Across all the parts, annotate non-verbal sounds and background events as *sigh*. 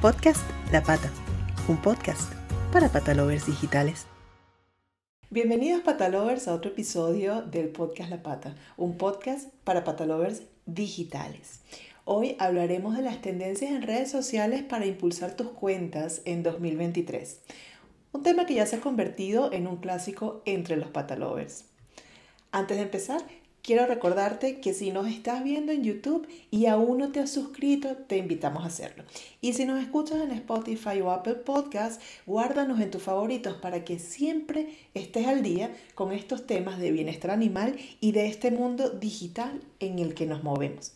Podcast La Pata, un podcast para patalovers digitales. Bienvenidos patalovers a otro episodio del podcast La Pata, un podcast para patalovers digitales. Hoy hablaremos de las tendencias en redes sociales para impulsar tus cuentas en 2023. Un tema que ya se ha convertido en un clásico entre los patalovers. Antes de empezar, quiero recordarte que si nos estás viendo en YouTube y aún no te has suscrito, te invitamos a hacerlo. Y si nos escuchas en Spotify o Apple Podcast, guárdanos en tus favoritos para que siempre estés al día con estos temas de bienestar animal y de este mundo digital en el que nos movemos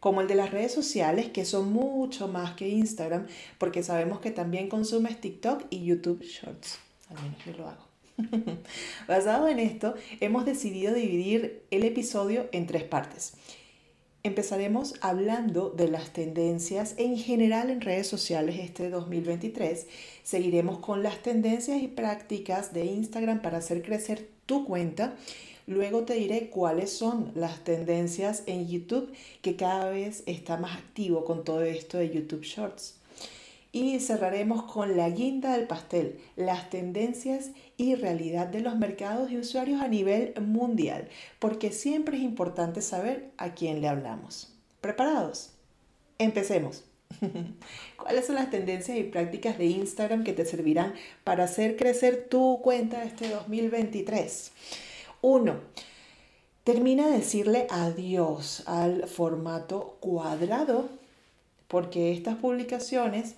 como el de las redes sociales, que son mucho más que Instagram, porque sabemos que también consumes TikTok y YouTube Shorts. Al menos yo lo hago. *laughs* Basado en esto, hemos decidido dividir el episodio en tres partes. Empezaremos hablando de las tendencias en general en redes sociales este 2023. Seguiremos con las tendencias y prácticas de Instagram para hacer crecer tu cuenta. Luego te diré cuáles son las tendencias en YouTube que cada vez está más activo con todo esto de YouTube Shorts. Y cerraremos con la guinda del pastel, las tendencias y realidad de los mercados y usuarios a nivel mundial, porque siempre es importante saber a quién le hablamos. ¿Preparados? Empecemos. *laughs* ¿Cuáles son las tendencias y prácticas de Instagram que te servirán para hacer crecer tu cuenta este 2023? Uno, termina de decirle adiós al formato cuadrado, porque estas publicaciones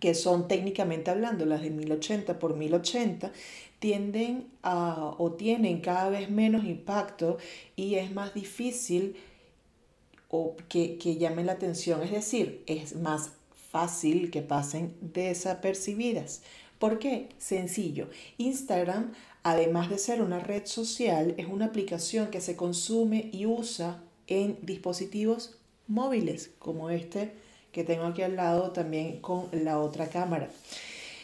que son técnicamente hablando las de 1080 por 1080, tienden a o tienen cada vez menos impacto y es más difícil o que, que llamen la atención, es decir, es más fácil que pasen desapercibidas. ¿Por qué? Sencillo. Instagram, además de ser una red social, es una aplicación que se consume y usa en dispositivos móviles como este que tengo aquí al lado también con la otra cámara.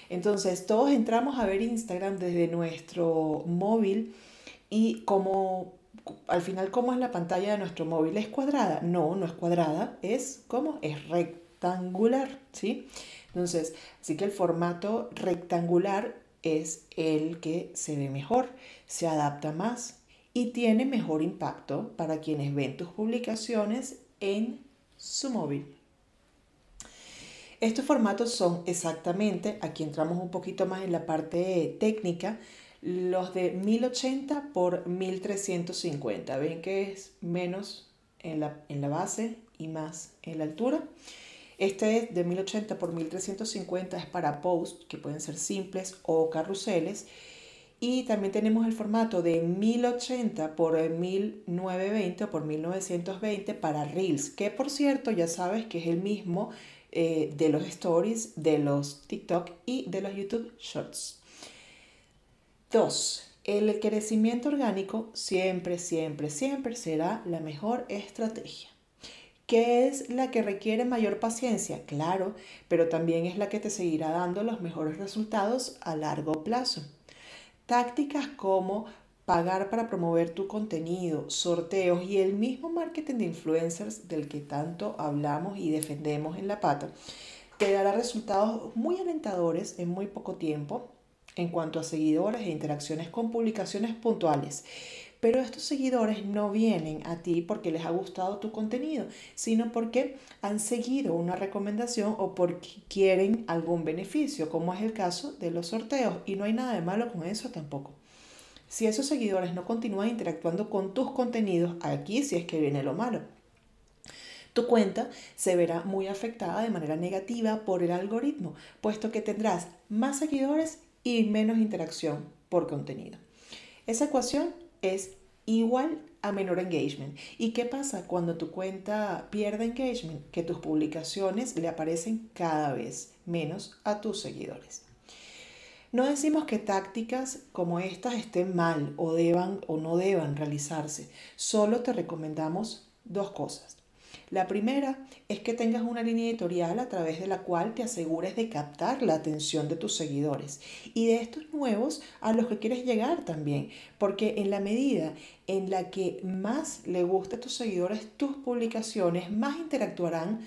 Entonces, todos entramos a ver Instagram desde nuestro móvil y como al final, ¿cómo es la pantalla de nuestro móvil? ¿Es cuadrada? No, no es cuadrada, es como es rectangular, ¿sí? Entonces, así que el formato rectangular es el que se ve mejor, se adapta más y tiene mejor impacto para quienes ven tus publicaciones en su móvil. Estos formatos son exactamente, aquí entramos un poquito más en la parte técnica, los de 1080 por 1350. Ven que es menos en la, en la base y más en la altura. Este es de 1080 por 1350, es para posts que pueden ser simples o carruseles. Y también tenemos el formato de 1080 por 1920 o por 1920 para Reels, que por cierto ya sabes que es el mismo eh, de los stories, de los TikTok y de los YouTube Shorts. Dos, el crecimiento orgánico siempre, siempre, siempre será la mejor estrategia. ¿Qué es la que requiere mayor paciencia? Claro, pero también es la que te seguirá dando los mejores resultados a largo plazo. Tácticas como pagar para promover tu contenido, sorteos y el mismo marketing de influencers del que tanto hablamos y defendemos en la pata, te dará resultados muy alentadores en muy poco tiempo en cuanto a seguidores e interacciones con publicaciones puntuales. Pero estos seguidores no vienen a ti porque les ha gustado tu contenido, sino porque han seguido una recomendación o porque quieren algún beneficio, como es el caso de los sorteos. Y no hay nada de malo con eso tampoco. Si esos seguidores no continúan interactuando con tus contenidos, aquí sí es que viene lo malo. Tu cuenta se verá muy afectada de manera negativa por el algoritmo, puesto que tendrás más seguidores y menos interacción por contenido. Esa ecuación es igual a menor engagement. ¿Y qué pasa cuando tu cuenta pierde engagement? Que tus publicaciones le aparecen cada vez menos a tus seguidores. No decimos que tácticas como estas estén mal o deban o no deban realizarse. Solo te recomendamos dos cosas. La primera es que tengas una línea editorial a través de la cual te asegures de captar la atención de tus seguidores y de estos nuevos a los que quieres llegar también, porque en la medida en la que más le guste a tus seguidores tus publicaciones, más interactuarán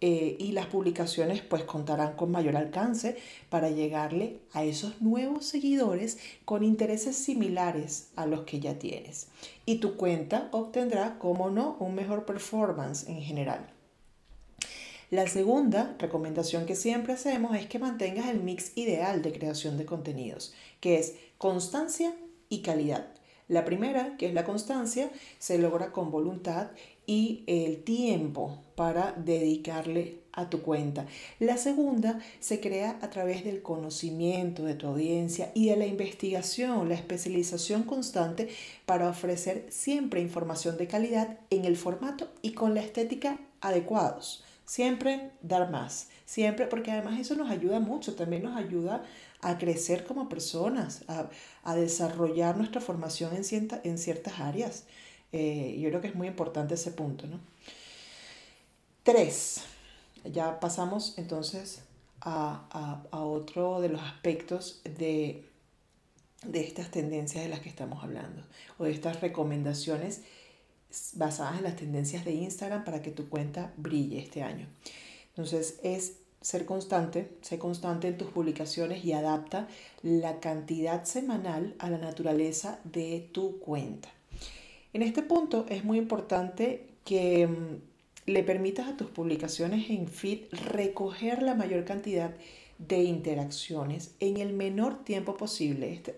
eh, y las publicaciones pues contarán con mayor alcance para llegarle a esos nuevos seguidores con intereses similares a los que ya tienes. Y tu cuenta obtendrá, como no, un mejor performance en general. La segunda recomendación que siempre hacemos es que mantengas el mix ideal de creación de contenidos, que es constancia y calidad. La primera, que es la constancia, se logra con voluntad y el tiempo para dedicarle a tu cuenta. La segunda se crea a través del conocimiento de tu audiencia y de la investigación, la especialización constante para ofrecer siempre información de calidad en el formato y con la estética adecuados. Siempre dar más, siempre, porque además eso nos ayuda mucho, también nos ayuda a crecer como personas, a, desarrollar nuestra formación en, en ciertas áreas. Eh, yo creo que es muy importante ese punto, ¿no? Tres, ya pasamos entonces a, otro de los aspectos de, de estas tendencias de las que estamos hablando, o de estas recomendaciones basadas en las tendencias de Instagram para que tu cuenta brille este año. Entonces es ser constante, ser constante en tus publicaciones y adapta la cantidad semanal a la naturaleza de tu cuenta. En este punto es muy importante que mm, le permitas a tus publicaciones en feed recoger la mayor cantidad de interacciones en el menor tiempo posible. Este,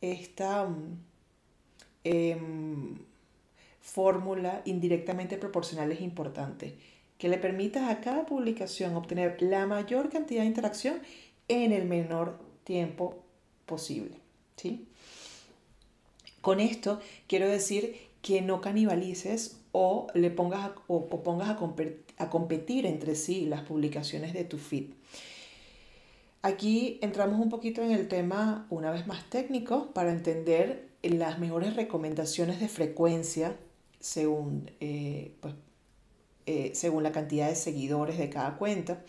esta, mm, em, fórmula indirectamente proporcional es importante. Que le permitas a cada publicación obtener la mayor cantidad de interacción en el menor tiempo posible. ¿sí? Con esto quiero decir que no canibalices o le pongas a, o, pongas a, competir entre sí las publicaciones de tu feed. Aquí entramos un poquito en el tema una vez más técnico para entender las mejores recomendaciones de frecuencia según, eh, pues, eh, según la cantidad de seguidores de cada cuenta.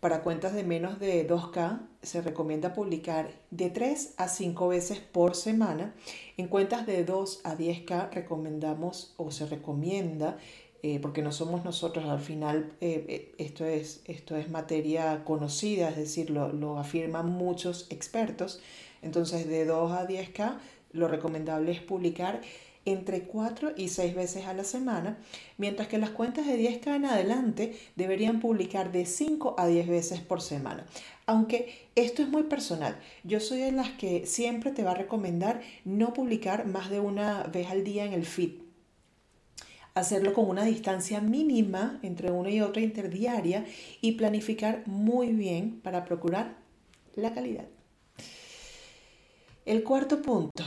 Para cuentas de menos de 2K se recomienda publicar de 3 a 5 veces por semana. En cuentas de 2 a 10K recomendamos o se recomienda, eh, porque no somos nosotros, al final esto, es, esto es materia conocida, es decir, lo, lo afirman muchos expertos. Entonces de 2 a 10K lo recomendable es publicar entre 4 y 6 veces a la semana, mientras que las cuentas de 10K en adelante deberían publicar de 5 a 10 veces por semana. Aunque esto es muy personal, yo soy de las que siempre te va a recomendar no publicar más de una vez al día en el feed. Hacerlo con una distancia mínima entre una y otra interdiaria y planificar muy bien para procurar la calidad. El cuarto punto,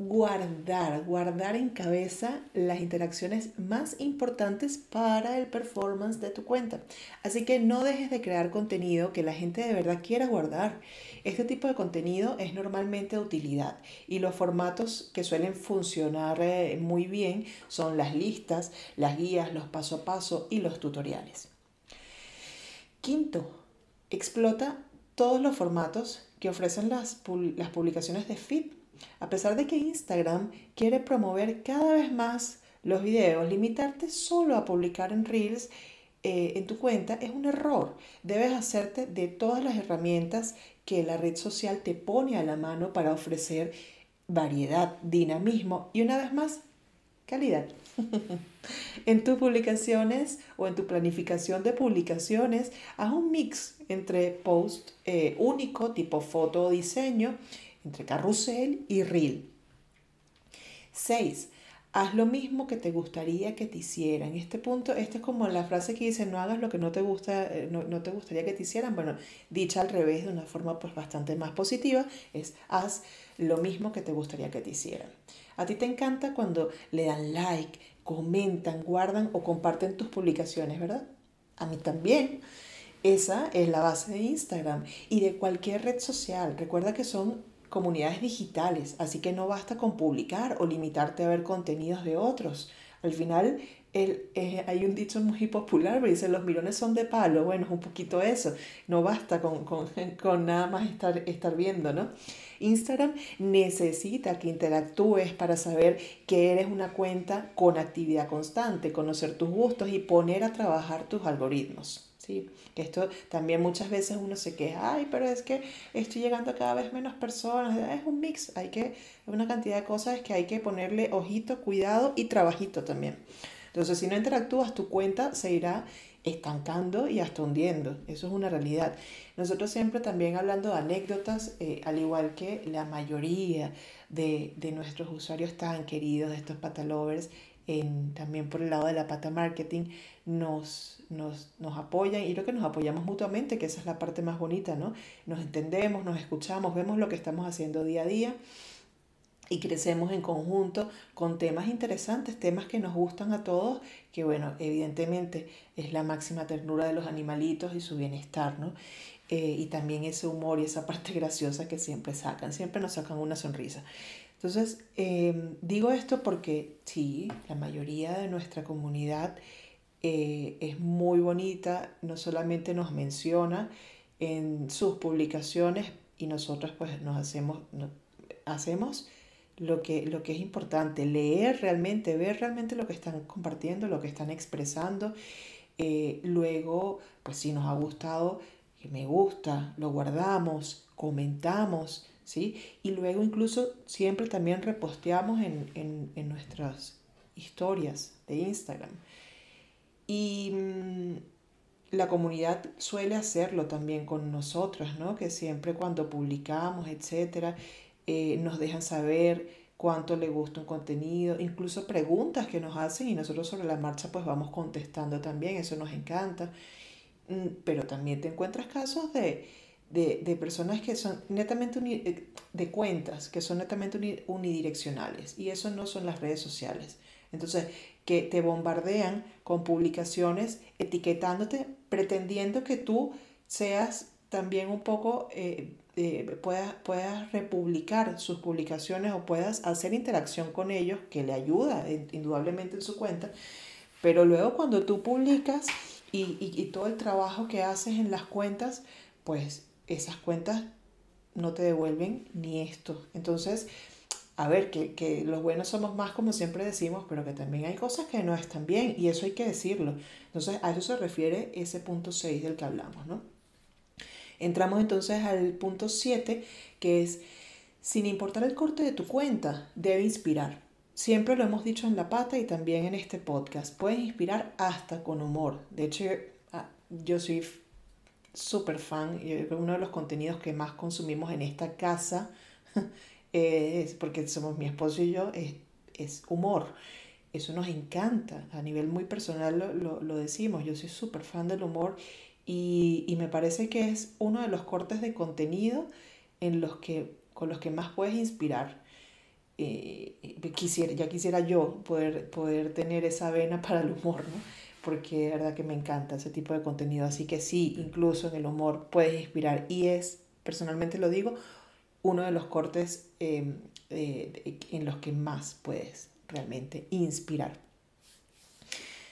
guardar, guardar en cabeza las interacciones más importantes para el performance de tu cuenta. Así que no dejes de crear contenido que la gente de verdad quiera guardar. Este tipo de contenido es normalmente de utilidad y los formatos que suelen funcionar eh, muy bien son las listas, las guías, los paso a paso y los tutoriales. Quinto, explota todos los formatos que ofrecen las, las publicaciones de feed a pesar de que Instagram quiere promover cada vez más los videos, limitarte solo a publicar en Reels eh, en tu cuenta es un error. Debes hacerte de todas las herramientas que la red social te pone a la mano para ofrecer variedad, dinamismo y una vez más, calidad. *laughs* en tus publicaciones o en tu planificación de publicaciones, haz un mix entre post eh, único, tipo foto o diseño, entre carrusel y reel. 6. Haz lo mismo que te gustaría que te hicieran. Este punto, esta es como la frase que dice, no hagas lo que no te, gusta, eh, no, no, te gustaría que te hicieran. Bueno, dicha al revés, de una forma pues bastante más positiva, es haz lo mismo que te gustaría que te hicieran. A ti te encanta cuando le dan like, comentan, guardan o comparten tus publicaciones, ¿verdad? A mí también. Esa es la base de Instagram y de cualquier red social. Recuerda que son comunidades digitales, así que no basta con publicar o limitarte a ver contenidos de otros. Al final, el, eh, hay un dicho muy popular, pero dice, los mirones son de palo. Bueno, es un poquito eso. No basta con, con, *laughs* con nada más estar, estar viendo, ¿no? Instagram necesita que interactúes para saber que eres una cuenta con actividad constante, conocer tus gustos y poner a trabajar tus algoritmos. ¿Sí? Que esto también muchas veces uno se queja, ay, pero es que estoy llegando a cada vez menos personas. Es un mix, hay que, una cantidad de cosas que hay que ponerle ojito, cuidado y trabajito también. Entonces, si no interactúas, tu cuenta se irá estancando y hasta hundiendo. Eso es una realidad. Nosotros siempre también hablando de anécdotas, eh, al igual que la mayoría de, nuestros usuarios tan queridos, de estos patalovers, en, también por el lado de la pata marketing, nos, nos, nos apoyan y creo que nos apoyamos mutuamente, que esa es la parte más bonita, ¿no? Nos entendemos, nos escuchamos, vemos lo que estamos haciendo día a día y crecemos en conjunto con temas interesantes, temas que nos gustan a todos, que bueno, evidentemente es la máxima ternura de los animalitos y su bienestar, ¿no? Eh, y también ese humor y esa parte *laughs* graciosa que siempre sacan, siempre nos sacan una sonrisa. Entonces, em, digo esto porque sí, la mayoría de nuestra comunidad eh, es muy bonita, no solamente nos menciona en sus publicaciones y nosotros pues nos hacemos, hacemos lo que, lo que es importante, leer realmente, ver realmente lo que están compartiendo, lo que están expresando. Eh, luego, pues si nos ha gustado, que me gusta, lo guardamos, comentamos, ¿sí? Y luego incluso siempre también reposteamos en, en, en nuestras historias de Instagram. Y mm, la comunidad suele hacerlo también con nosotros, ¿no? Que siempre cuando publicamos, etcétera, eh, nos dejan saber cuánto le gusta un contenido, incluso preguntas que nos hacen y nosotros sobre la marcha pues vamos contestando también, eso nos encanta. Mm, pero también te encuentras casos de, de, personas que son netamente eh, de cuentas, que son netamente unidireccionales y eso no son las redes sociales. Entonces, que te bombardean con publicaciones etiquetándote, pretendiendo que tú seas también un poco eh, eh, puedas, republicar sus publicaciones o puedas hacer interacción con ellos, que le ayuda indudablemente en su cuenta, pero luego cuando tú publicas y, y, todo el trabajo que haces en las cuentas, pues esas cuentas no te devuelven ni esto. Entonces, a ver, que, que, los buenos somos más como siempre decimos, pero que también hay cosas que no están bien y eso hay que decirlo. Entonces, a eso se refiere ese punto 6 del que hablamos, ¿no? Entramos entonces al punto 7, que es, sin importar el corte de tu cuenta, debe inspirar. Siempre lo hemos dicho en La Pata y también en este podcast. Puedes inspirar hasta con humor. De hecho, ah, yo soy súper fan uno de los contenidos que más consumimos en esta casa es porque somos mi esposo y yo es, es humor eso nos encanta a nivel muy personal lo, lo, lo decimos yo soy súper fan del humor y, me parece que es uno de los cortes de contenido en los que, con los que más puedes inspirar. Eh, quisiera, ya quisiera yo poder, poder tener esa vena *laughs* para el humor, ¿no? Porque de verdad que me encanta ese tipo de contenido. Así que sí, incluso en el humor puedes inspirar. Y es, personalmente lo digo, uno de los cortes em, en los que más puedes realmente inspirar.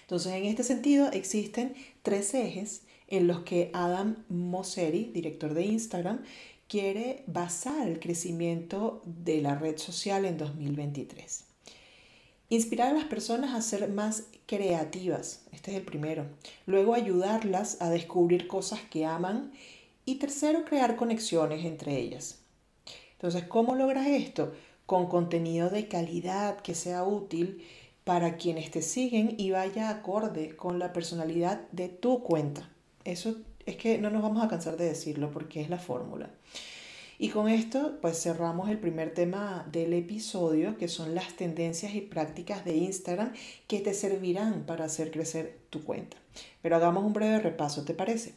Entonces, en este sentido, existen tres ejes en los que Adam Mosseri, director de Instagram, quiere basar el crecimiento de la red social en 2023. Inspirar a las personas a ser más creativas, este es el primero. Luego ayudarlas a descubrir cosas que aman. Y tercero, crear conexiones entre ellas. Entonces, ¿cómo logras esto? Con contenido de calidad que sea útil para quienes te siguen y vaya acorde con la personalidad de tu cuenta. Eso es que no nos vamos a cansar de decirlo porque es la fórmula. Y con esto, pues cerramos el primer tema del episodio, que son las tendencias y prácticas de Instagram que te servirán para hacer crecer tu cuenta. Pero hagamos un breve repaso, ¿te parece?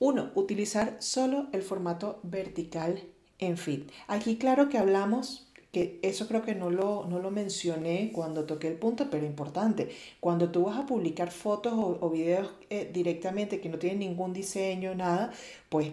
Uno, utilizar solo el formato vertical en feed. Aquí claro que hablamos que eso creo que no lo, no lo mencioné cuando toqué el punto, pero importante. Cuando tú vas a publicar fotos o, videos eh, directamente que no tienen ningún diseño, nada, pues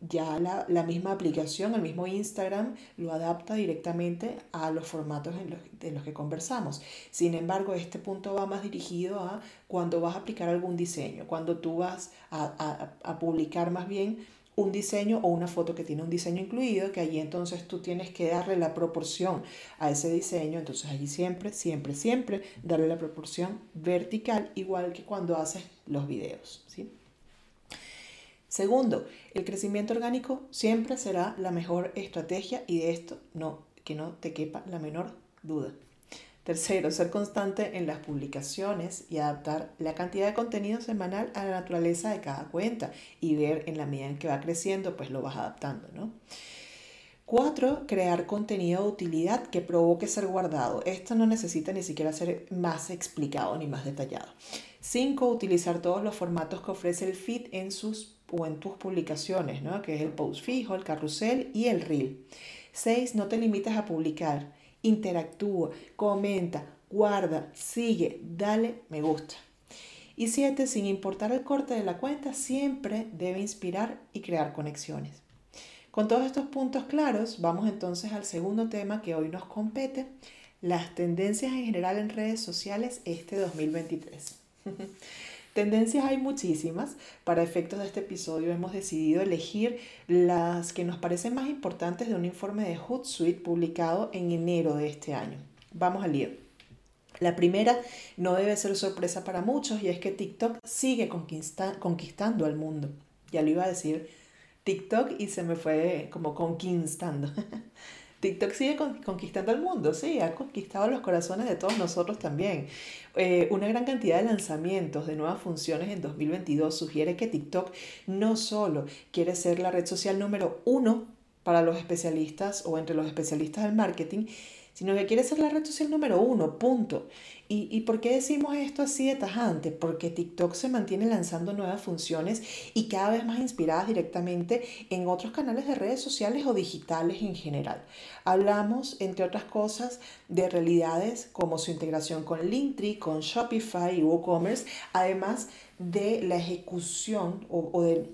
ya la, misma aplicación, el mismo Instagram, lo adapta directamente a los formatos en los, de los que conversamos. Sin embargo, este punto va más dirigido a cuando vas a aplicar algún diseño, cuando tú vas a, a publicar más bien un diseño o una foto que tiene un diseño incluido, que allí entonces tú tienes que darle la proporción a ese diseño, entonces allí siempre, siempre, siempre darle la proporción vertical, igual que cuando haces los videos. ¿sí? Segundo, el crecimiento orgánico siempre será la mejor estrategia y de esto no, que no te quepa la menor duda. Tercero, ser constante en las publicaciones y adaptar la cantidad de contenido semanal a la naturaleza de cada cuenta y ver en la medida en que va creciendo, pues lo vas adaptando, ¿no? Cuatro, crear contenido de utilidad que provoque ser guardado. Esto no necesita ni siquiera ser más explicado ni más detallado. Cinco, utilizar todos los formatos que ofrece el feed en sus o en tus publicaciones, ¿no? que es el post fijo, el carrusel y el reel. Seis, no te limites a publicar interactúa, comenta, guarda, sigue, dale me gusta. Y siete, sin importar el corte de la cuenta, siempre debe inspirar y crear conexiones. Con todos estos puntos claros, vamos entonces al segundo tema que hoy nos compete, las tendencias en general en redes sociales este 2023. *laughs* Tendencias hay muchísimas. Para efectos de este episodio hemos decidido elegir las que nos parecen más importantes de un informe de Hootsuite publicado en enero de este año. Vamos al lío. La primera no debe ser sorpresa para muchos y es que TikTok sigue conquistando al mundo. Ya lo iba a decir TikTok y se me fue como conquistando. *laughs* TikTok sigue conquistando al mundo, sí, ha conquistado los corazones de todos nosotros también. Eh, una gran cantidad de lanzamientos de nuevas funciones en 2022 sugiere que TikTok no solo quiere ser la red social número uno para los especialistas o entre los especialistas del marketing, sino que quiere ser la red social número uno, punto. ¿Y, ¿Y por qué decimos esto así de tajante? Porque TikTok se mantiene lanzando nuevas funciones y cada vez más inspiradas directamente en otros canales de redes sociales o digitales en general. Hablamos, entre otras cosas, de realidades como su integración con Linktree, con Shopify y WooCommerce, además de la ejecución o, de...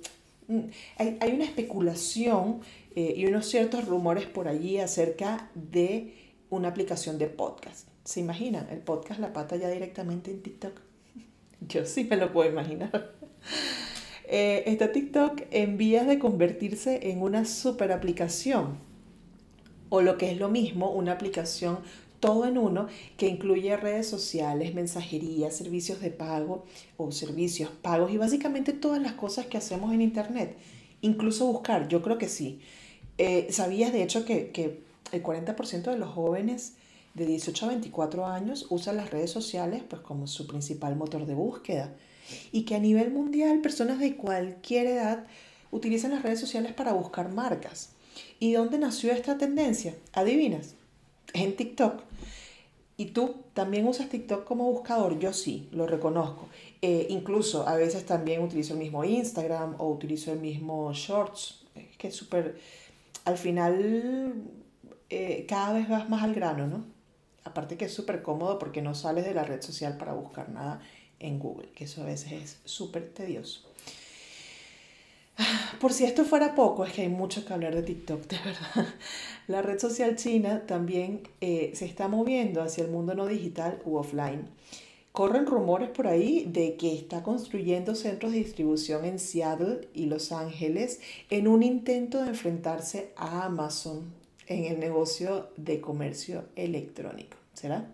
Mm, hay, una especulación eh, y unos ciertos rumores por allí acerca de una aplicación de podcast. ¿Se imaginan? El podcast La Pata ya directamente en TikTok. *laughs* Yo sí me lo puedo imaginar. *laughs* Eh, está TikTok en vías de convertirse en una super aplicación. O lo que es lo mismo, una aplicación todo en uno que incluye redes sociales, mensajería, servicios de pago o servicios pagos y básicamente todas las cosas que hacemos en Internet. Incluso buscar, yo creo que sí. Eh, ¿Sabías de hecho que, que el 40% de los jóvenes de 18 a 24 años usan las redes sociales pues, como su principal motor de búsqueda y que a nivel mundial personas de cualquier edad utilizan las redes sociales para buscar marcas. ¿Y dónde nació esta tendencia? ¿Adivinas? En TikTok. ¿Y tú también usas TikTok como buscador? Yo sí, lo reconozco. Eh, incluso a veces también utilizo el mismo Instagram o utilizo el mismo Shorts. Es que es súper... Al final eh, cada vez vas más al grano, ¿no? Aparte que es súper cómodo porque no sales de la red social para buscar nada en Google, que eso a veces es súper tedioso. Por si esto fuera poco, es que hay mucho que hablar de TikTok, *laughs* de verdad. La red social china también eh, se está moviendo hacia el mundo no digital u offline. Corren rumores por ahí de que está construyendo centros de distribución en Seattle y Los Ángeles en un intento de enfrentarse a Amazon en el negocio de comercio electrónico. ¿Será?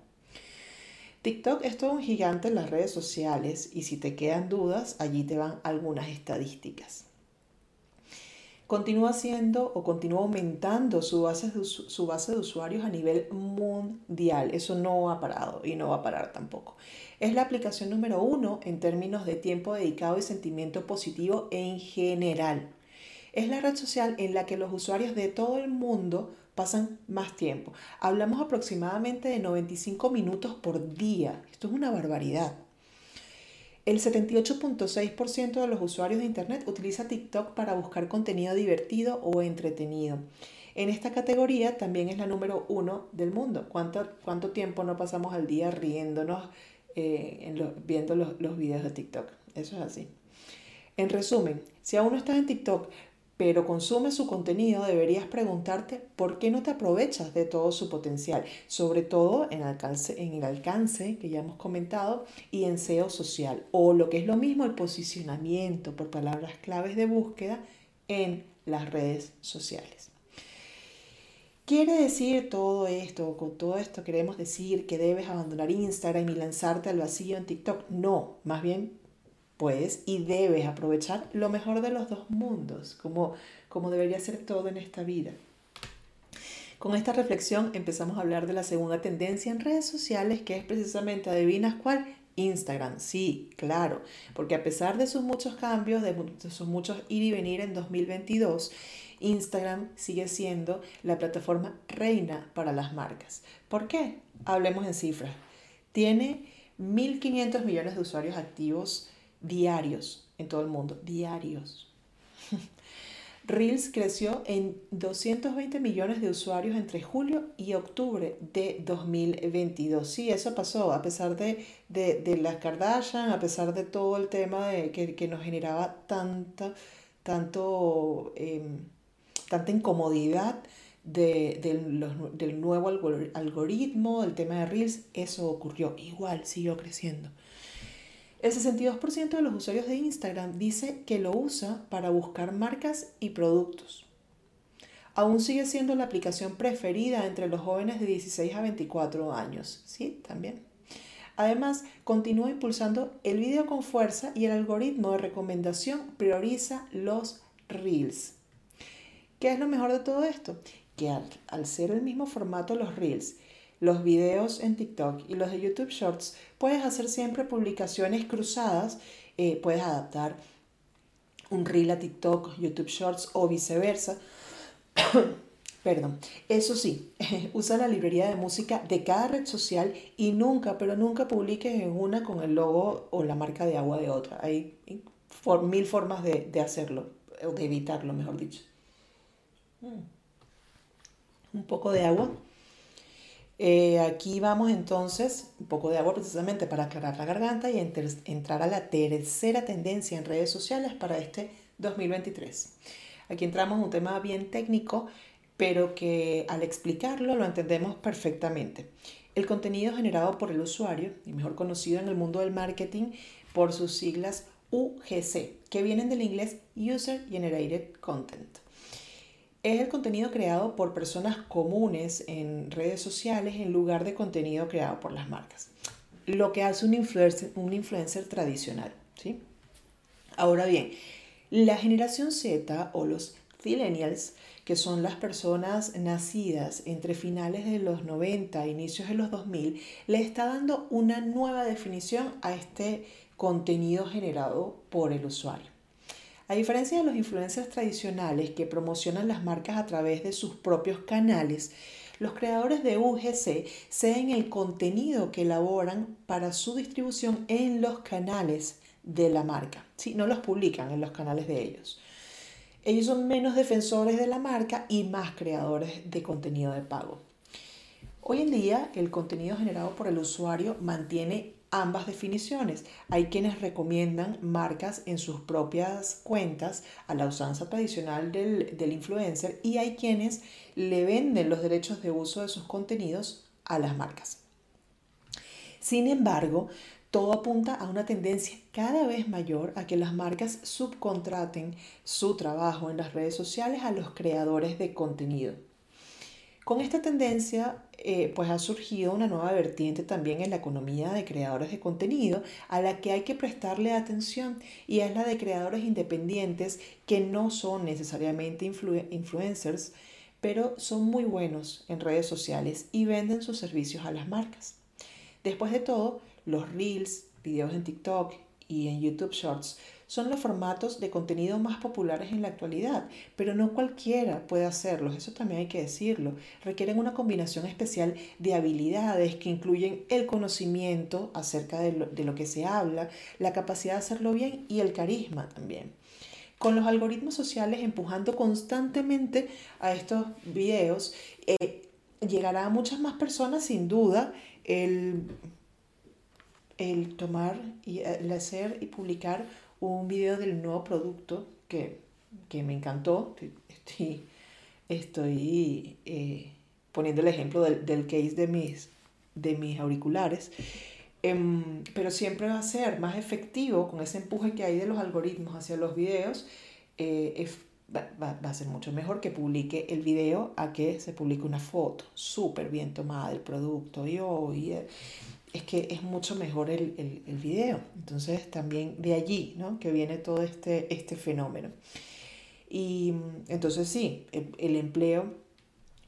TikTok es todo un gigante en las redes sociales y si te quedan dudas, allí te van algunas estadísticas. Continúa siendo o continúa aumentando su base, de, su base de usuarios a nivel mundial. Eso no ha parado y no va a parar tampoco. Es la aplicación número uno en términos de tiempo dedicado y sentimiento positivo en general. Es la red social en la que los usuarios de todo el mundo pasan más tiempo. Hablamos aproximadamente de 95 minutos por día. Esto es una barbaridad. El 78.6% de los usuarios de Internet utiliza TikTok para buscar contenido divertido o entretenido. En esta categoría también es la número uno del mundo. ¿Cuánto, cuánto tiempo no pasamos al día riéndonos eh, viendo los, los videos de TikTok? Eso es así. En resumen, si aún no estás en TikTok, pero consumes su contenido, deberías preguntarte por qué no te aprovechas de todo su potencial, sobre todo en, alcance, en el alcance que ya hemos comentado y en SEO social, o lo que es lo mismo el posicionamiento por palabras claves de búsqueda en las redes sociales. ¿Quiere decir todo esto? Con todo esto queremos decir que debes abandonar Instagram y lanzarte al vacío en TikTok. No, más bien puedes y debes aprovechar lo mejor de los dos mundos, como, como debería ser todo en esta vida. Con esta reflexión empezamos a hablar de la segunda tendencia en redes sociales, que es precisamente, adivinas cuál, Instagram, sí, claro, porque a pesar de sus muchos cambios, de sus muchos ir y venir en 2022, Instagram sigue siendo la plataforma reina para las marcas. ¿Por qué? Hablemos en cifras. Tiene 1.500 millones de usuarios activos diarios en todo el mundo, diarios. *laughs* Reels creció en 220 millones de usuarios entre julio y octubre de 2022. Sí, eso pasó, a pesar de, de, las Kardashian, a pesar de todo el tema de, que, nos generaba tanta, tanto, em, tanta incomodidad del nuevo algoritmo, el tema de Reels, eso ocurrió. Igual siguió creciendo. El 62% de los usuarios de Instagram dice que lo usa para buscar marcas y productos. Aún sigue siendo la aplicación preferida entre los jóvenes de 16 a 24 años. Sí, también. Además, continúa impulsando el video con fuerza y el algoritmo de recomendación prioriza los reels. ¿Qué es lo mejor de todo esto? Que al, al ser el mismo formato los reels los videos en TikTok y los de YouTube Shorts, puedes hacer siempre publicaciones cruzadas, eh, puedes adaptar un reel a TikTok, YouTube Shorts o viceversa. *coughs* Perdón. Eso sí, *laughs* usa la librería de música de cada red social y nunca, pero nunca publiques en una con el logo o la marca de agua de otra. Hay mil formas de, hacerlo, o de evitarlo, mejor dicho. Mm. Un poco de agua. Eh, aquí vamos entonces, un poco de agua precisamente para aclarar la garganta y entrar a la tercera tendencia en redes sociales para este 2023. Aquí entramos en un tema bien técnico, pero que al explicarlo lo entendemos perfectamente. El contenido generado por el usuario, y mejor conocido en el mundo del marketing por sus siglas UGC, que vienen del inglés User Generated Content es el contenido creado por personas comunes en redes sociales en lugar de contenido creado por las marcas. Lo que hace un influencer, un influencer tradicional. ¿sí? Ahora bien, la generación Z o los Zillennials, que son las personas nacidas entre finales de los 90 e inicios de los 2000, le está dando una nueva definición a este contenido generado por el usuario. A diferencia de los influencers tradicionales que promocionan las marcas a través de sus propios canales, los creadores de UGC ceden el contenido que elaboran para su distribución en los canales de la marca. Sí, no los publican en los canales de ellos. Ellos son menos defensores de la marca y más creadores de contenido de pago. Hoy en día, el contenido generado por el usuario mantiene ambas definiciones. Hay quienes recomiendan marcas en sus propias cuentas a la usanza tradicional del, influencer y hay quienes le venden los derechos de uso de sus contenidos a las marcas. Sin embargo, todo apunta a una tendencia cada vez mayor a que las marcas subcontraten su trabajo en las redes sociales a los creadores de contenido. Con esta tendencia, eh, pues ha surgido una nueva vertiente también en la economía de creadores de contenido a la que hay que prestarle atención y es la de creadores independientes que no son necesariamente influencers, pero son muy buenos en redes sociales y venden sus servicios a las marcas. Después de todo, los reels, videos en TikTok y en YouTube Shorts son los formatos de contenido más populares en la actualidad, pero no cualquiera puede hacerlos, eso también hay que decirlo. Requieren una combinación especial de habilidades que incluyen el conocimiento acerca de lo, que se habla, la capacidad de hacerlo bien y el carisma también. Con los algoritmos sociales empujando constantemente a estos videos, eh, llegará a muchas más personas sin duda el, tomar y el hacer y publicar un video del nuevo producto que que me encantó. Estoy, estoy eh, poniendo el ejemplo del, del, case de mis, de mis auriculares. Em, pero siempre va a ser más efectivo con ese empuje que hay de los algoritmos hacia los videos. Eh, va, va, a ser mucho mejor que publique el video a que se publique una foto súper bien tomada del producto. Y, oh, es que es mucho mejor el, el, el, video. Entonces también de allí ¿no? que viene todo este, este fenómeno. Y entonces sí, el, el empleo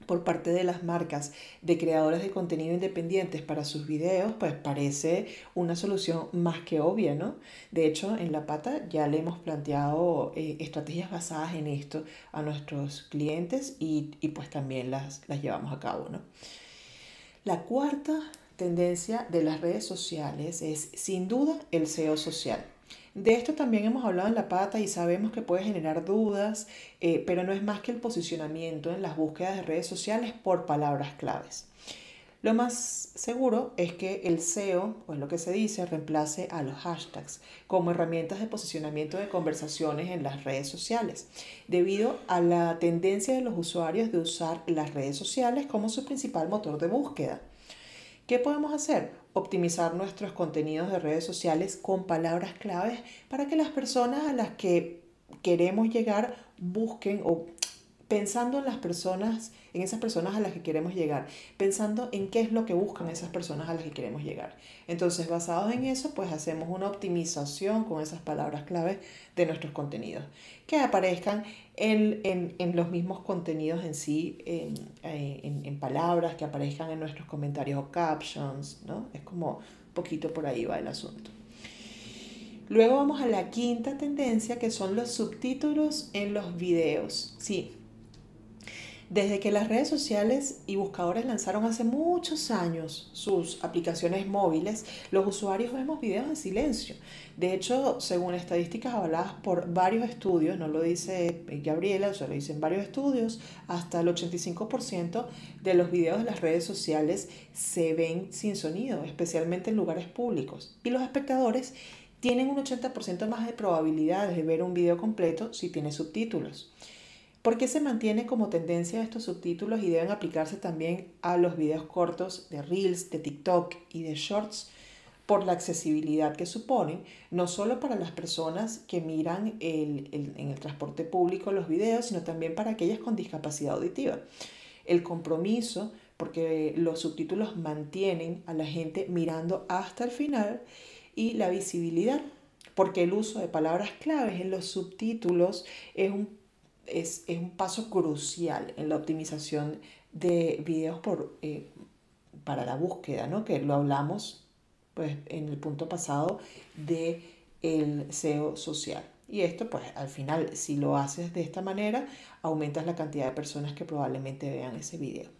por parte de las marcas de creadores de contenido independientes para sus videos, pues parece una solución más que obvia, ¿no? De hecho, en La Pata ya le hemos planteado eh, estrategias basadas en esto a nuestros clientes y, y pues también las, las llevamos a cabo, ¿no? La cuarta tendencia de las redes sociales es sin duda el SEO social. De esto también hemos hablado en la pata y sabemos que puede generar dudas, eh, pero no es más que el posicionamiento en las búsquedas de redes sociales por palabras claves. Lo más seguro es que el SEO, o es lo que se dice, reemplace a los hashtags como herramientas de posicionamiento de conversaciones en las redes sociales, debido a la tendencia de los usuarios de usar las redes sociales como su principal motor de búsqueda. ¿Qué podemos hacer? Optimizar nuestros contenidos de redes sociales con palabras claves para que las personas a las que queremos llegar busquen o pensando en las personas, en esas personas a las que queremos llegar, pensando en qué es lo que buscan esas personas a las que queremos llegar. Entonces, basados en eso, pues hacemos una optimización con esas palabras claves de nuestros contenidos, que aparezcan en, en, en los mismos contenidos en sí, en, en, palabras, que aparezcan en nuestros comentarios o captions, ¿no? Es como un poquito por ahí va el asunto. Luego vamos a la quinta tendencia, que son los subtítulos en los videos. Sí, desde que las redes sociales y buscadores lanzaron hace muchos años sus aplicaciones móviles, los usuarios vemos videos en silencio. De hecho, según estadísticas avaladas por varios estudios, no lo dice Gabriela, o lo dicen varios estudios, hasta el 85% de los videos de las redes sociales se ven sin sonido, especialmente en lugares públicos. Y los espectadores tienen un 80% más de probabilidades de ver un video completo si tiene subtítulos. ¿Por qué se mantiene como tendencia estos subtítulos y deben aplicarse también a los videos cortos de Reels, de TikTok y de Shorts? Por la accesibilidad que suponen, no solo para las personas que miran el, el, en el transporte público los videos, sino también para aquellas con discapacidad auditiva. El compromiso, porque los subtítulos mantienen a la gente mirando hasta el final, y la visibilidad, porque el uso de palabras claves en los subtítulos es un es, un paso crucial en la optimización de videos por, eh, para la búsqueda, ¿no? que lo hablamos pues, en el punto pasado de el SEO social. Y esto, pues al final, si lo haces de esta manera, aumentas la cantidad de personas que probablemente vean ese video.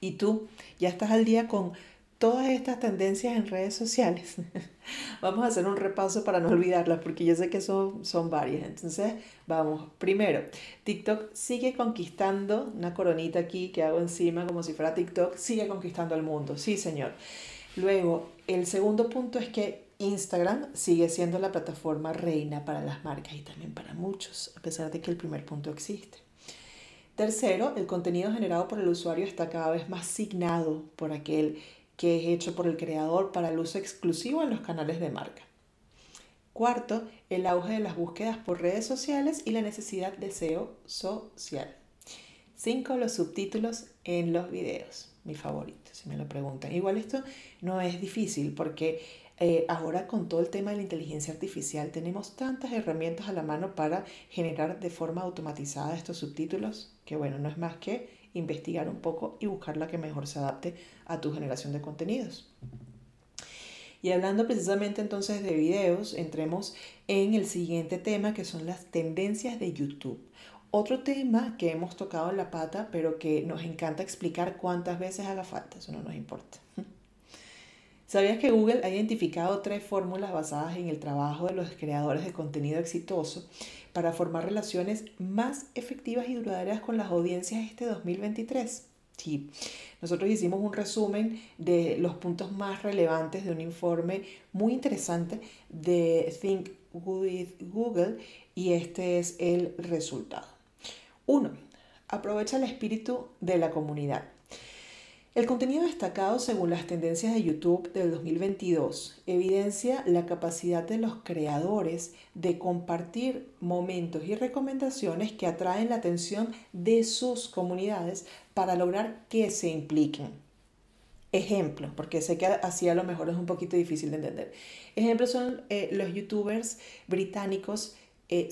Y tú ya estás al día con todas estas tendencias en redes sociales. *laughs* vamos a hacer un repaso para no olvidarlas porque yo sé que son, son varias. Entonces, vamos. Primero, TikTok sigue conquistando, una coronita aquí que hago encima como si fuera TikTok, sigue conquistando el mundo. Sí, señor. Luego, el segundo punto es que Instagram sigue siendo la plataforma reina para las marcas y también para muchos, a pesar de que el primer punto existe. Tercero, el contenido generado por el usuario está cada vez más signado por aquel que es hecho por el creador para el uso exclusivo en los canales de marca. Cuarto, el auge de las búsquedas por redes sociales y la necesidad de SEO social. Cinco, los subtítulos en los videos. Mi favorito, si me lo preguntan. Igual esto no es difícil porque eh, ahora con todo el tema de la inteligencia artificial tenemos tantas herramientas a la mano para generar de forma automatizada estos subtítulos que bueno, no es más que investigar un poco y buscar la que mejor se adapte a tu generación de contenidos. Y hablando precisamente entonces de videos, entremos en el siguiente tema que son las tendencias de YouTube. Otro tema que hemos tocado en la pata, pero que nos encanta explicar cuántas veces haga falta, eso no nos importa. ¿Sabías que Google ha identificado tres fórmulas basadas en el trabajo de los creadores de contenido exitoso para formar relaciones más efectivas y duraderas con las audiencias este 2023? Sí, nosotros hicimos un resumen de los puntos más relevantes de un informe muy interesante de Think Google y este es el resultado. 1. Aprovecha el espíritu de la comunidad. El contenido destacado según las tendencias de YouTube del 2022 evidencia la capacidad de los creadores de compartir momentos y recomendaciones que atraen la atención de sus comunidades para lograr que se impliquen. Ejemplo, porque sé que así a lo mejor es un poquito difícil de entender. Ejemplos son eh, los youtubers británicos eh,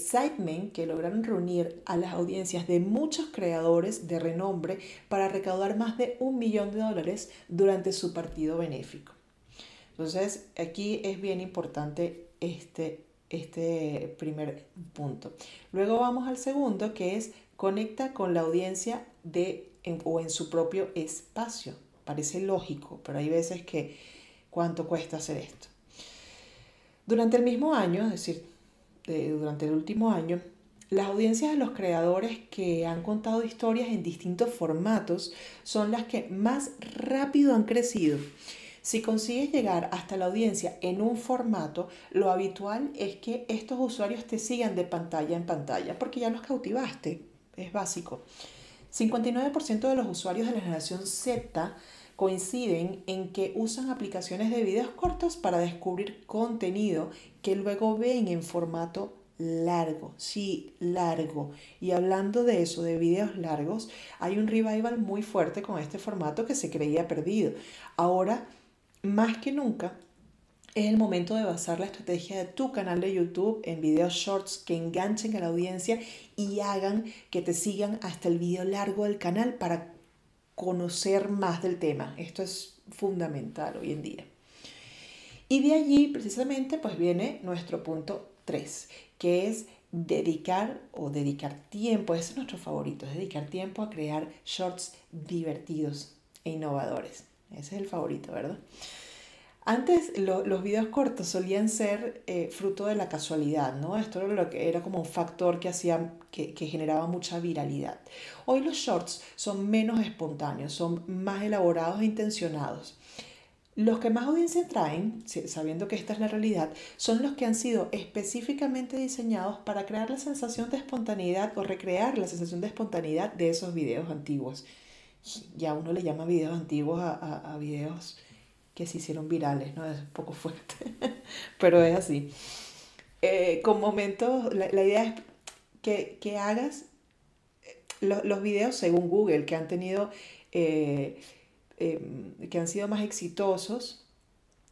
que lograron reunir a las audiencias de muchos creadores de renombre para recaudar más de un millón de dólares durante su partido benéfico. Entonces, aquí es bien importante este, este primer punto. Luego vamos al segundo, que es conecta con la audiencia de, o en su propio espacio. Parece lógico, pero hay veces que cuánto cuesta hacer esto. Durante el mismo año, es decir, durante el último año, las audiencias de los creadores que han contado historias en distintos formatos son las que más rápido han crecido. Si consigues llegar hasta la audiencia en un formato, lo habitual es que estos usuarios te sigan de pantalla en pantalla porque ya los cautivaste. Es básico. 59% de los usuarios de la generación Z coinciden en que usan aplicaciones de videos cortos para descubrir contenido que luego ven en formato largo, sí, largo. Y hablando de eso, de videos largos, hay un revival muy fuerte con este formato que se creía perdido. Ahora, más que nunca, es el momento de basar la estrategia de tu canal de YouTube en videos shorts que enganchen a la audiencia y hagan que te sigan hasta el video largo del canal para conocer más del tema. Esto es fundamental hoy en día. Y de allí precisamente pues viene nuestro punto 3, que es dedicar o dedicar tiempo, ese es nuestro favorito, es dedicar tiempo a crear shorts divertidos e innovadores. Ese es el favorito, ¿verdad? Antes los videos cortos solían ser eh, fruto de la casualidad, ¿no? Esto era, lo que, era como un factor que, hacía, que, que generaba mucha viralidad. Hoy los shorts son menos espontáneos, son más elaborados e intencionados. Los que más audiencia traen, sabiendo que esta es la realidad, son los que han sido específicamente diseñados para crear la sensación de espontaneidad o recrear la sensación de espontaneidad de esos videos antiguos. Ya uno le llama videos antiguos a, a, a videos que se hicieron virales, ¿no? Es un poco fuerte, *laughs* pero es así. Eh, con momentos, la, idea es que, hagas eh, los videos según Google, que han tenido, eh, em, que han sido más exitosos,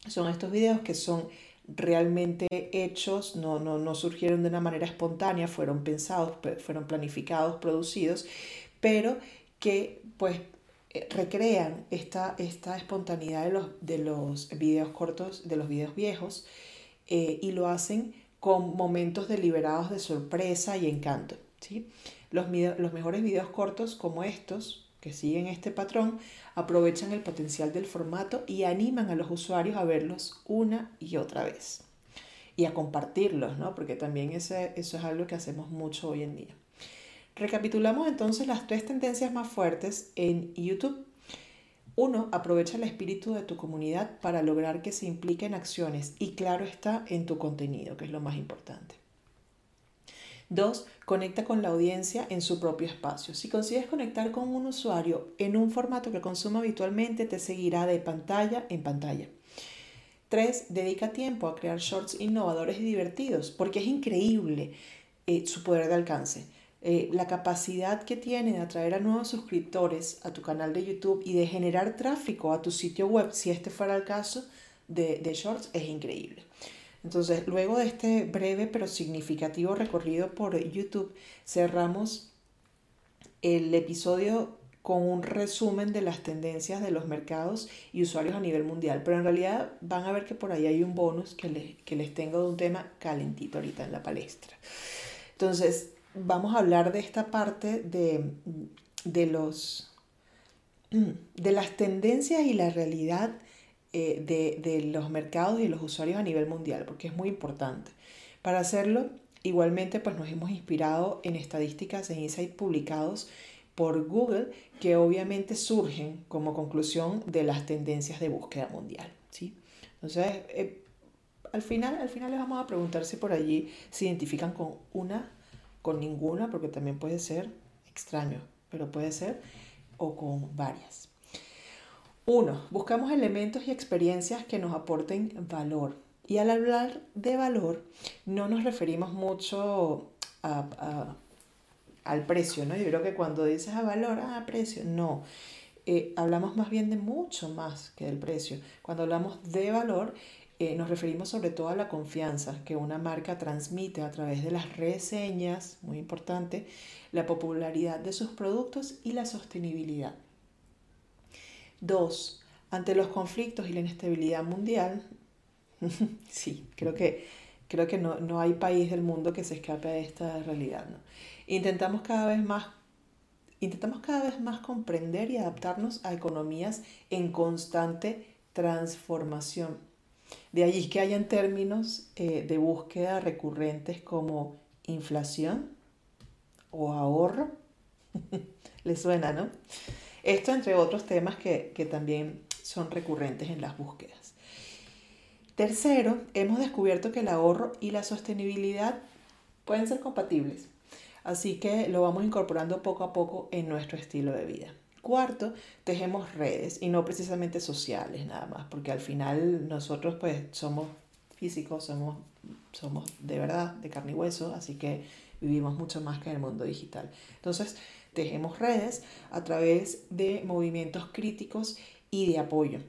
son estos videos que son realmente hechos, no, no, no surgieron de una manera espontánea, fueron pensados, fueron planificados, producidos, pero que pues recrean esta, esta espontaneidad de los, de los videos cortos, de los videos viejos, eh, y lo hacen con momentos deliberados de sorpresa y encanto. ¿sí? Los, los mejores videos cortos como estos, que siguen este patrón, aprovechan el potencial del formato y animan a los usuarios a verlos una y otra vez. Y a compartirlos, ¿no? Porque también ese, eso es algo que hacemos mucho hoy en día. Recapitulamos entonces las tres tendencias más fuertes en YouTube. Uno, aprovecha el espíritu de tu comunidad para lograr que se implique en acciones y claro está en tu contenido, que es lo más importante. Dos, conecta con la audiencia en su propio espacio. Si consigues conectar con un usuario en un formato que consuma habitualmente, te seguirá de pantalla en pantalla. Tres, dedica tiempo a crear shorts innovadores y divertidos, porque es increíble eh, su poder de alcance. Eh, la capacidad que tiene de atraer a nuevos suscriptores a tu canal de YouTube y de generar tráfico a tu sitio web, si este fuera el caso de, de Shorts, es increíble. Entonces, luego de este breve pero significativo recorrido por YouTube, cerramos el episodio con un resumen de las tendencias de los mercados y usuarios a nivel mundial. Pero en realidad van a ver que por ahí hay un bonus que les, que les tengo de un tema calentito ahorita en la palestra. Entonces, vamos a hablar de esta parte de, los, *clears throat* de las tendencias y la realidad eh, de, los mercados y los usuarios a nivel mundial, porque es muy importante. Para hacerlo, igualmente, pues nos hemos inspirado en estadísticas e insights publicados por Google, que obviamente surgen como conclusión de las tendencias de búsqueda mundial. ¿sí? Entonces, eh, al final, al final les vamos a preguntar si por allí se identifican con una, con ninguna, porque también puede ser extraño, pero puede ser, o con varias. Uno, buscamos elementos y experiencias que nos aporten valor. Y al hablar de valor, no nos referimos mucho al precio, ¿no? Yo creo que cuando dices a valor, a ah, precio, no. Eh, hablamos más bien de mucho más que del precio. Cuando hablamos de valor, eh, nos referimos sobre todo a la confianza que una marca transmite a través de las reseñas, muy importante, la popularidad de sus productos y la sostenibilidad. Dos, ante los conflictos y la inestabilidad mundial, *laughs* sí, creo que, creo que no, no, hay país del mundo que se escape a esta realidad. Intentamos cada vez más intentamos cada vez más comprender y adaptarnos a economías en constante transformación. De allí que hayan términos eh, de búsqueda recurrentes como inflación o ahorro. *laughs* Les suena, ¿no? Esto entre otros temas que, que también son recurrentes en las búsquedas. Tercero, hemos descubierto que el ahorro y la sostenibilidad pueden ser compatibles. Así que lo vamos incorporando poco a poco en nuestro estilo de vida. Cuarto, tejemos redes y no precisamente sociales nada más, porque al final nosotros pues somos físicos, somos, somos de verdad, de carne y hueso, así que vivimos mucho más que en el mundo digital. Entonces, tejemos redes a través de movimientos críticos y de apoyo.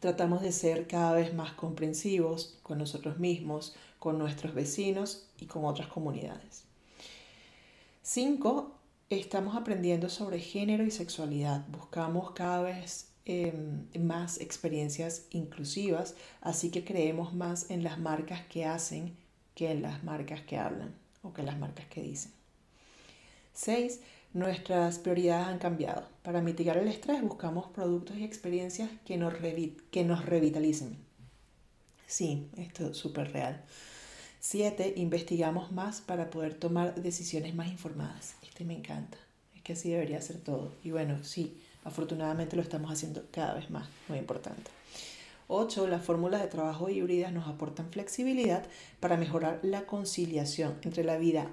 Tratamos de ser cada vez más comprensivos con nosotros mismos, con nuestros vecinos y con otras comunidades. Cinco, estamos aprendiendo sobre género y sexualidad. Buscamos cada vez em, más experiencias inclusivas, así que creemos más en las marcas que hacen que en las marcas que hablan o que las marcas que dicen. 6. Nuestras prioridades han cambiado. Para mitigar el estrés buscamos productos y experiencias que nos, que nos revitalicen. Sí, esto es súper real. 7. Investigamos más para poder tomar decisiones más informadas. Este me encanta. Es que así debería ser todo. Y bueno, sí, afortunadamente lo estamos haciendo cada vez más. Muy importante. 8. Las fórmulas de trabajo híbridas nos aportan flexibilidad para mejorar la conciliación entre la vida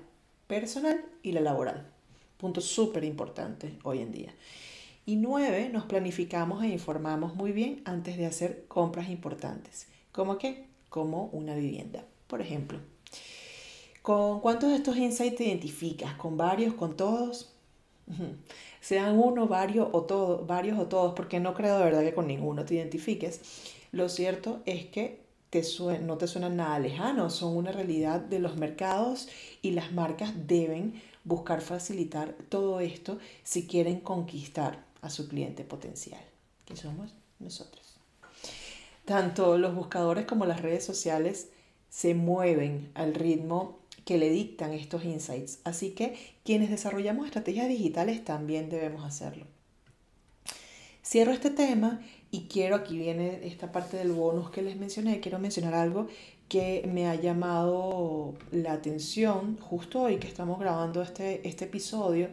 personal y la laboral. Punto súper importante hoy en día. Y 9. Nos planificamos e informamos muy bien antes de hacer compras importantes. ¿Cómo qué? Como una vivienda por ejemplo. ¿Con cuántos de estos insights te identificas? ¿Con varios? ¿Con todos? Sean uno, varios o todos, varios o todos, porque no creo de verdad que con ninguno te identifiques. Lo cierto es que te no te suenan nada lejanos, son una realidad de los mercados y las marcas deben buscar facilitar todo esto si quieren conquistar a su cliente potencial, que somos nosotros. Tanto los buscadores como las redes sociales se mueven al ritmo que le dictan estos insights. Así que quienes desarrollamos estrategias digitales también debemos hacerlo. Cierro este tema y quiero, aquí viene esta parte del bonus que les mencioné, quiero mencionar algo que me ha llamado la atención justo hoy que estamos grabando este, este episodio,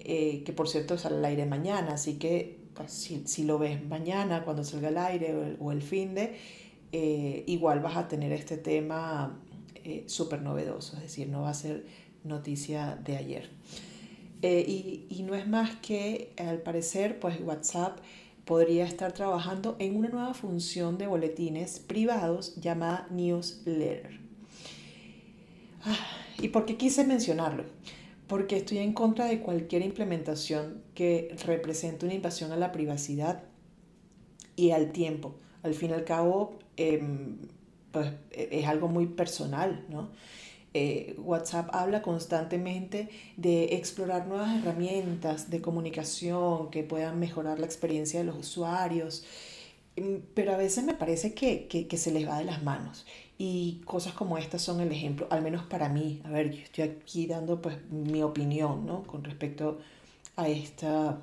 eh, que por cierto sale al aire mañana, así que pues, si, lo ves mañana cuando salga al aire o el, o el fin de, eh, igual vas a tener este tema eh, súper novedoso, es decir, no va a ser noticia de ayer. Eh, y, y, no es más que, al parecer, pues WhatsApp podría estar trabajando en una nueva función de boletines privados llamada Newsletter. Ah, ¿Y por qué quise mencionarlo? Porque estoy en contra de cualquier implementación que represente una invasión a la privacidad y al tiempo. Al fin y al cabo, Em, pues e, es algo muy personal, ¿no? Eh, WhatsApp habla constantemente de explorar nuevas herramientas de comunicación que puedan mejorar la experiencia de los usuarios, em, pero a veces me parece que, que, que, se les va de las manos. Y cosas como estas son el ejemplo, al menos para mí. A ver, yo estoy aquí dando pues mi opinión ¿no? con respecto a esta,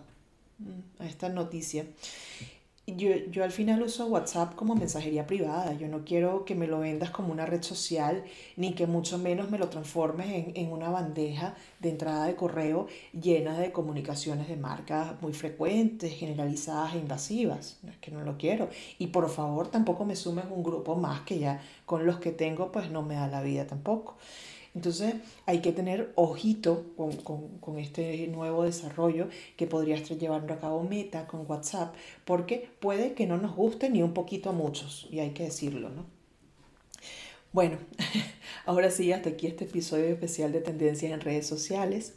a esta noticia. Yo, yo, al final uso WhatsApp como mensajería privada. Yo no quiero que me lo vendas como una red social, ni que mucho menos me lo transformes en, en, una bandeja de entrada de correo llena de comunicaciones de marcas muy frecuentes, generalizadas e invasivas. es que no lo quiero. Y por favor, tampoco me sumes un grupo más que ya con los que tengo, pues no me da la vida tampoco. Entonces hay que tener ojito con, este nuevo desarrollo que podría estar llevando a cabo Meta con WhatsApp, porque puede que no nos guste ni un poquito a muchos, y hay que decirlo, ¿no? Bueno, *laughs* ahora sí, hasta aquí este episodio especial de tendencias en redes sociales.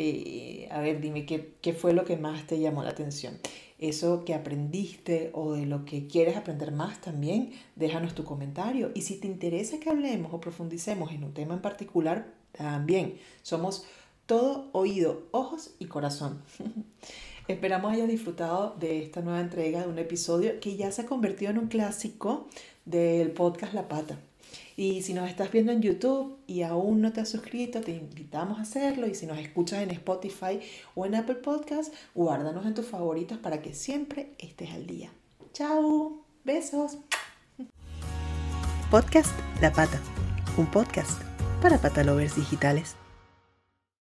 Eh, a ver, dime qué, qué fue lo que más te llamó la atención eso que aprendiste o de lo que quieres aprender más también, déjanos tu comentario. Y si te interesa que hablemos o profundicemos en un tema en particular, también somos todo oído, ojos y corazón. *laughs* Esperamos hayas disfrutado de esta nueva entrega de un episodio que ya se ha convertido en un clásico del podcast La Pata. Y si nos estás viendo en YouTube y aún no te has suscrito, te invitamos a hacerlo. Y si nos escuchas en Spotify o en Apple Podcast, guárdanos en tus favoritos para que siempre estés al día. ¡Chao! Besos. Podcast La Pata, un podcast para patalovers digitales.